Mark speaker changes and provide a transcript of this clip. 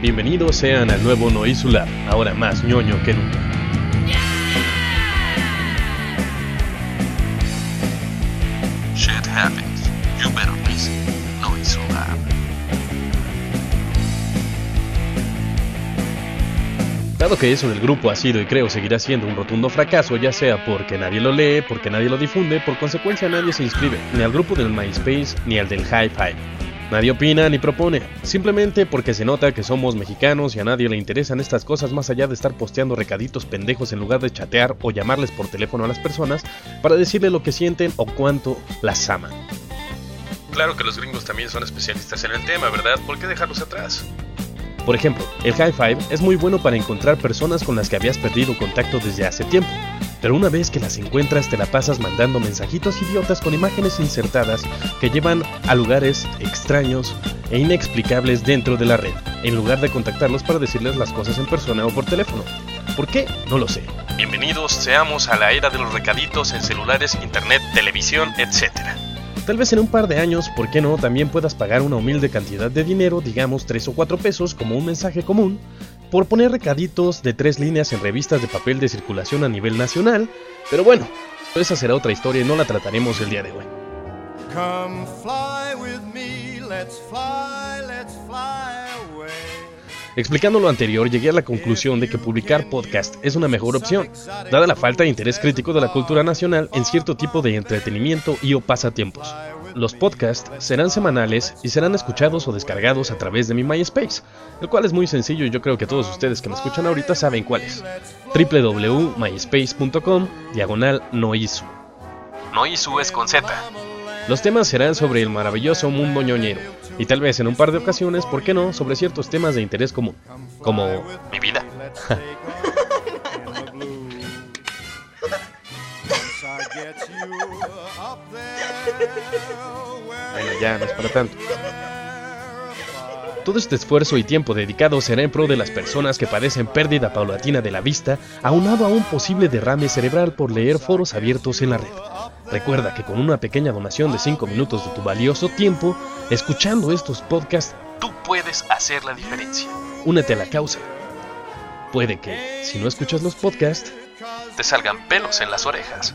Speaker 1: Bienvenidos sean al nuevo Noisular, ahora más ñoño que nunca.
Speaker 2: Shit happens. You better listen. Noisular.
Speaker 1: Dado que eso del grupo ha sido y creo seguirá siendo un rotundo fracaso, ya sea porque nadie lo lee, porque nadie lo difunde, por consecuencia nadie se inscribe, ni al grupo del MySpace ni al del Hi-Fi. Nadie opina ni propone, simplemente porque se nota que somos mexicanos y a nadie le interesan estas cosas más allá de estar posteando recaditos pendejos en lugar de chatear o llamarles por teléfono a las personas para decirle lo que sienten o cuánto las aman. Claro que los gringos también son especialistas en el tema, ¿verdad? ¿Por qué dejarlos atrás? Por ejemplo, el High Five es muy bueno para encontrar personas con las que habías perdido contacto desde hace tiempo, pero una vez que las encuentras te la pasas mandando mensajitos idiotas con imágenes insertadas que llevan a lugares extraños e inexplicables dentro de la red, en lugar de contactarlos para decirles las cosas en persona o por teléfono. ¿Por qué? No lo sé. Bienvenidos seamos a la era de los recaditos en celulares, internet, televisión, etc. Tal vez en un par de años, ¿por qué no? También puedas pagar una humilde cantidad de dinero, digamos 3 o 4 pesos, como un mensaje común, por poner recaditos de tres líneas en revistas de papel de circulación a nivel nacional, pero bueno, esa será otra historia y no la trataremos el día de hoy.
Speaker 3: Come fly with me, let's fly, let's fly away.
Speaker 1: Explicando lo anterior, llegué a la conclusión de que publicar podcast es una mejor opción, dada la falta de interés crítico de la cultura nacional en cierto tipo de entretenimiento y o pasatiempos. Los podcasts serán semanales y serán escuchados o descargados a través de mi MySpace, el cual es muy sencillo y yo creo que todos ustedes que me escuchan ahorita saben cuál es. www.myspace.com diagonal noisu. Noisu es con Z. Los temas serán sobre el maravilloso mundo ñoñero, y tal vez en un par de ocasiones, ¿por qué no?, sobre ciertos temas de interés común, como mi vida. Bueno, ya no es para tanto. Todo este esfuerzo y tiempo dedicado será en pro de las personas que padecen pérdida paulatina de la vista, aunado a un posible derrame cerebral por leer foros abiertos en la red. Recuerda que con una pequeña donación de 5 minutos de tu valioso tiempo, escuchando estos podcasts, tú puedes hacer la diferencia. Únete a la causa. Puede que, si no escuchas los podcasts, te salgan pelos en las orejas.